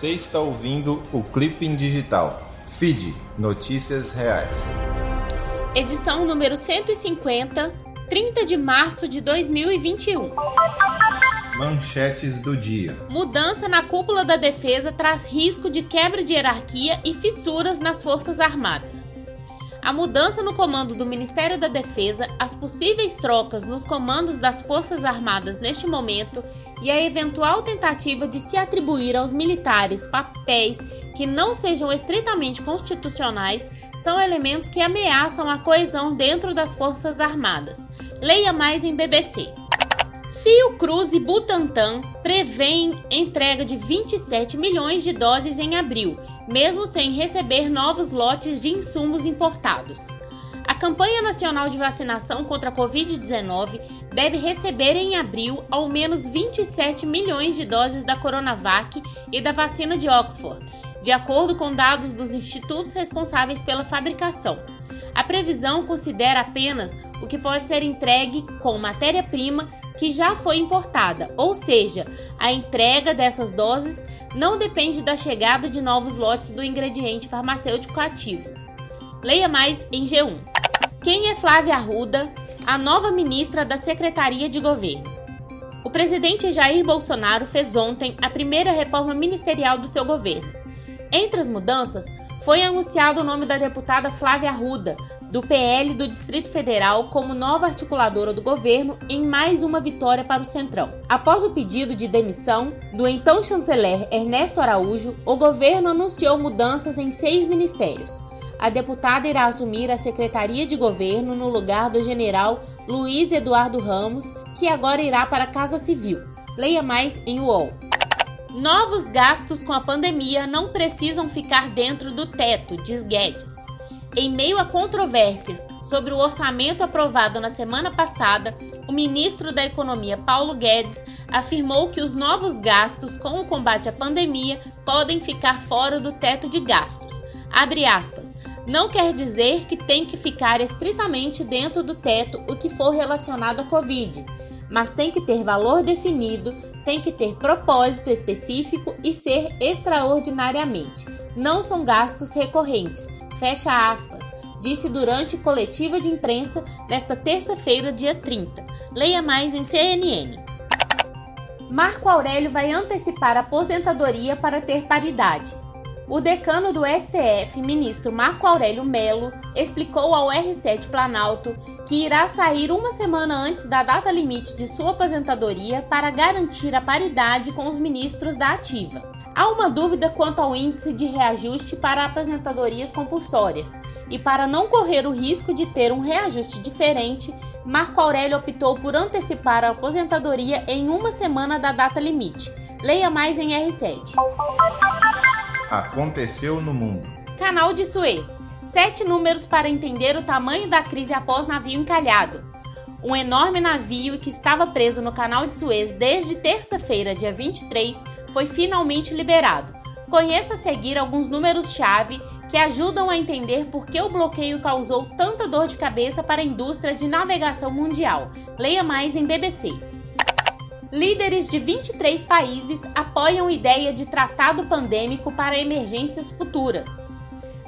Você está ouvindo o Clipping Digital. Feed Notícias Reais. Edição número 150, 30 de março de 2021. Manchetes do dia. Mudança na cúpula da defesa traz risco de quebra de hierarquia e fissuras nas Forças Armadas a mudança no comando do Ministério da Defesa, as possíveis trocas nos comandos das Forças Armadas neste momento e a eventual tentativa de se atribuir aos militares papéis que não sejam estritamente constitucionais são elementos que ameaçam a coesão dentro das Forças Armadas. Leia mais em BBC. Fiocruz e Butantan prevêem entrega de 27 milhões de doses em abril, mesmo sem receber novos lotes de insumos importados. A campanha nacional de vacinação contra a Covid-19 deve receber em abril ao menos 27 milhões de doses da Coronavac e da vacina de Oxford, de acordo com dados dos institutos responsáveis pela fabricação. A previsão considera apenas o que pode ser entregue com matéria-prima que já foi importada, ou seja, a entrega dessas doses não depende da chegada de novos lotes do ingrediente farmacêutico ativo. Leia mais em G1. Quem é Flávia Arruda, a nova ministra da Secretaria de Governo? O presidente Jair Bolsonaro fez ontem a primeira reforma ministerial do seu governo. Entre as mudanças, foi anunciado o nome da deputada Flávia Arruda, do PL do Distrito Federal, como nova articuladora do governo em mais uma vitória para o Centrão. Após o pedido de demissão do então chanceler Ernesto Araújo, o governo anunciou mudanças em seis ministérios. A deputada irá assumir a Secretaria de Governo no lugar do general Luiz Eduardo Ramos, que agora irá para a Casa Civil. Leia mais em UOL. Novos gastos com a pandemia não precisam ficar dentro do teto, diz Guedes. Em meio a controvérsias sobre o orçamento aprovado na semana passada, o ministro da Economia Paulo Guedes afirmou que os novos gastos com o combate à pandemia podem ficar fora do teto de gastos. Abre aspas. Não quer dizer que tem que ficar estritamente dentro do teto o que for relacionado à Covid mas tem que ter valor definido, tem que ter propósito específico e ser extraordinariamente. Não são gastos recorrentes. Fecha aspas. Disse durante coletiva de imprensa nesta terça-feira, dia 30. Leia mais em CNN. Marco Aurélio vai antecipar a aposentadoria para ter paridade. O decano do STF, ministro Marco Aurélio Melo, explicou ao R7 Planalto que irá sair uma semana antes da data limite de sua aposentadoria para garantir a paridade com os ministros da ativa. Há uma dúvida quanto ao índice de reajuste para aposentadorias compulsórias, e para não correr o risco de ter um reajuste diferente, Marco Aurélio optou por antecipar a aposentadoria em uma semana da data limite. Leia mais em R7 aconteceu no mundo. Canal de Suez. Sete números para entender o tamanho da crise após navio encalhado. Um enorme navio que estava preso no canal de Suez desde terça-feira, dia 23, foi finalmente liberado. Conheça a seguir alguns números-chave que ajudam a entender por que o bloqueio causou tanta dor de cabeça para a indústria de navegação mundial. Leia mais em BBC. Líderes de 23 países apoiam ideia de tratado pandêmico para emergências futuras.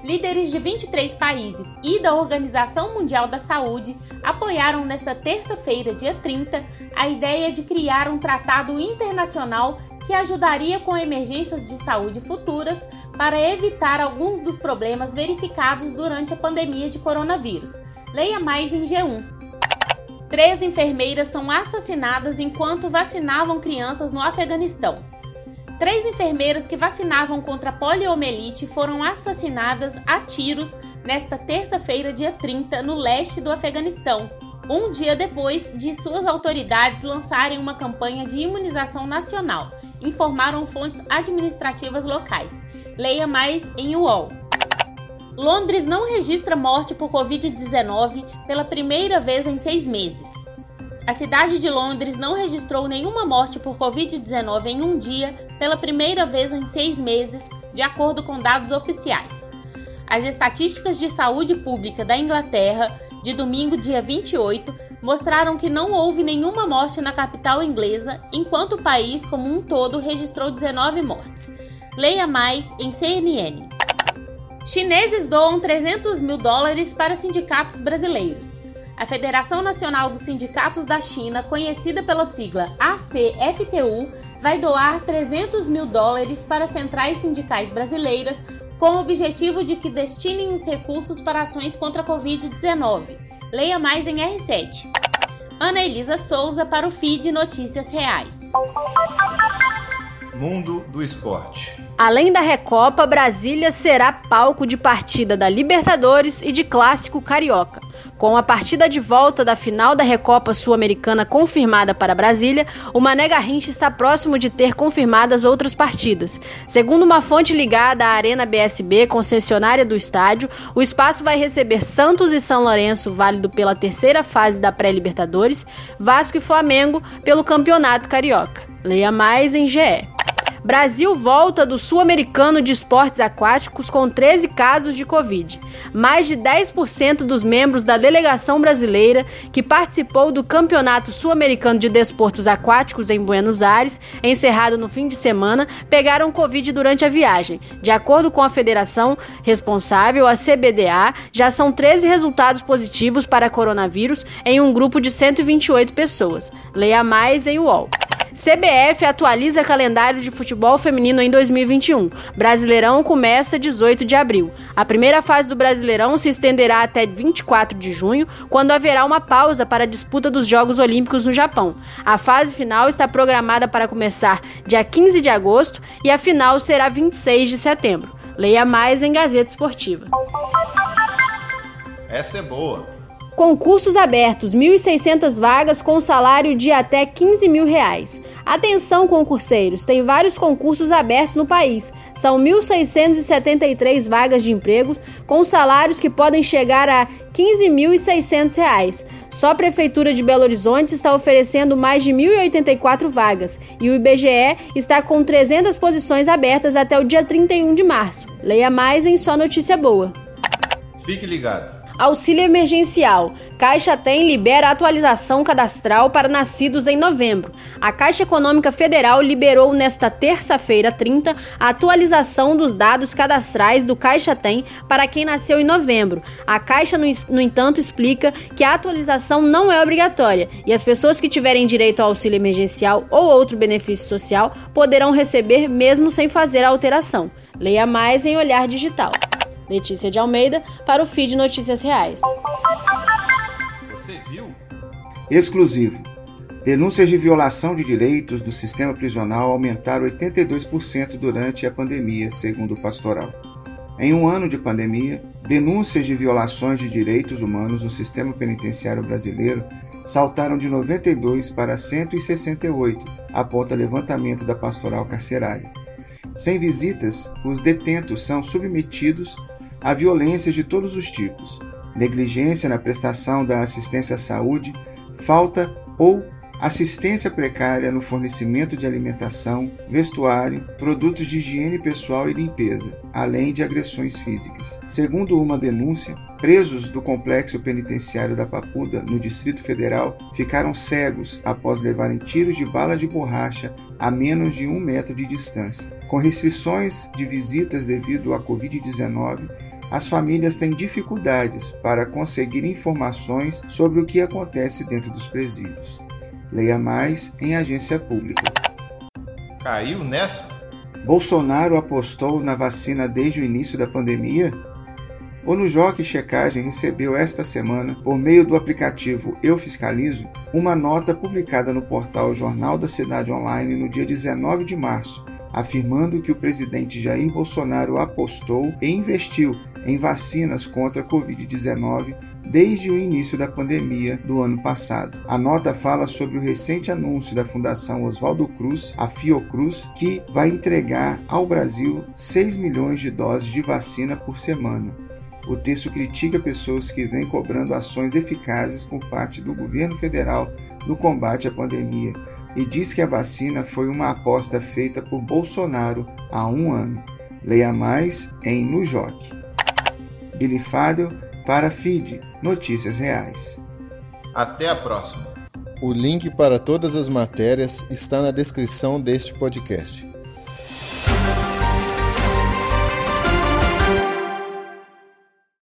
Líderes de 23 países e da Organização Mundial da Saúde apoiaram nesta terça-feira, dia 30, a ideia de criar um tratado internacional que ajudaria com emergências de saúde futuras para evitar alguns dos problemas verificados durante a pandemia de coronavírus. Leia mais em G1. Três enfermeiras são assassinadas enquanto vacinavam crianças no Afeganistão. Três enfermeiras que vacinavam contra a poliomielite foram assassinadas a tiros nesta terça-feira, dia 30, no leste do Afeganistão, um dia depois de suas autoridades lançarem uma campanha de imunização nacional, informaram fontes administrativas locais. Leia mais em UOL. Londres não registra morte por Covid-19 pela primeira vez em seis meses. A cidade de Londres não registrou nenhuma morte por Covid-19 em um dia pela primeira vez em seis meses, de acordo com dados oficiais. As estatísticas de saúde pública da Inglaterra, de domingo, dia 28, mostraram que não houve nenhuma morte na capital inglesa, enquanto o país como um todo registrou 19 mortes. Leia mais em CNN. Chineses doam 300 mil dólares para sindicatos brasileiros. A Federação Nacional dos Sindicatos da China, conhecida pela sigla ACFTU, vai doar 300 mil dólares para centrais sindicais brasileiras com o objetivo de que destinem os recursos para ações contra a Covid-19. Leia mais em R7. Ana Elisa Souza para o feed Notícias Reais. Mundo do Esporte. Além da Recopa, Brasília será palco de partida da Libertadores e de Clássico Carioca. Com a partida de volta da final da Recopa Sul-Americana confirmada para Brasília, o Mané Garrincha está próximo de ter confirmadas outras partidas. Segundo uma fonte ligada à Arena BSB, concessionária do estádio, o espaço vai receber Santos e São Lourenço, válido pela terceira fase da pré-Libertadores, Vasco e Flamengo pelo Campeonato Carioca. Leia mais em GE. Brasil volta do Sul-Americano de Esportes Aquáticos com 13 casos de Covid. Mais de 10% dos membros da delegação brasileira que participou do Campeonato Sul-Americano de Desportos Aquáticos em Buenos Aires, encerrado no fim de semana, pegaram Covid durante a viagem. De acordo com a federação responsável, a CBDA, já são 13 resultados positivos para coronavírus em um grupo de 128 pessoas. Leia mais em UOL. CBF atualiza calendário de futebol feminino em 2021. Brasileirão começa 18 de abril. A primeira fase do Brasileirão se estenderá até 24 de junho, quando haverá uma pausa para a disputa dos Jogos Olímpicos no Japão. A fase final está programada para começar dia 15 de agosto e a final será 26 de setembro. Leia mais em Gazeta Esportiva. Essa é boa. Concursos abertos, 1.600 vagas com salário de até 15 mil reais. Atenção, concurseiros, tem vários concursos abertos no país. São 1.673 vagas de emprego com salários que podem chegar a 15.600 reais. Só a Prefeitura de Belo Horizonte está oferecendo mais de 1.084 vagas e o IBGE está com 300 posições abertas até o dia 31 de março. Leia mais em Só Notícia Boa. Fique ligado. Auxílio emergencial. Caixa tem libera atualização cadastral para nascidos em novembro. A Caixa Econômica Federal liberou nesta terça-feira 30 a atualização dos dados cadastrais do Caixa Tem para quem nasceu em novembro. A Caixa, no, entanto, explica que a atualização não é obrigatória e as pessoas que tiverem direito ao auxílio emergencial ou outro benefício social poderão receber mesmo sem fazer a alteração. Leia mais em Olhar Digital. Letícia de Almeida, para o feed Notícias Reais. Você viu? Exclusivo. Denúncias de violação de direitos do sistema prisional aumentaram 82% durante a pandemia, segundo o pastoral. Em um ano de pandemia, denúncias de violações de direitos humanos no sistema penitenciário brasileiro saltaram de 92 para 168, aponta levantamento da pastoral carcerária. Sem visitas, os detentos são submetidos a violências de todos os tipos, negligência na prestação da assistência à saúde, falta ou assistência precária no fornecimento de alimentação, vestuário, produtos de higiene pessoal e limpeza, além de agressões físicas. Segundo uma denúncia, presos do complexo penitenciário da Papuda, no Distrito Federal, ficaram cegos após levarem tiros de bala de borracha a menos de um metro de distância. Com restrições de visitas devido à Covid-19, as famílias têm dificuldades para conseguir informações sobre o que acontece dentro dos presídios. Leia mais em agência pública. Caiu nessa? Bolsonaro apostou na vacina desde o início da pandemia? O Nujoc Checagem recebeu esta semana, por meio do aplicativo Eu Fiscalizo, uma nota publicada no portal Jornal da Cidade Online no dia 19 de março, afirmando que o presidente Jair Bolsonaro apostou e investiu em vacinas contra a Covid-19 desde o início da pandemia do ano passado. A nota fala sobre o recente anúncio da Fundação Oswaldo Cruz, a Fiocruz, que vai entregar ao Brasil 6 milhões de doses de vacina por semana. O texto critica pessoas que vêm cobrando ações eficazes por parte do governo federal no combate à pandemia e diz que a vacina foi uma aposta feita por Bolsonaro há um ano. Leia mais em Nujoc. Bilifádio para feed Notícias Reais. Até a próxima. O link para todas as matérias está na descrição deste podcast.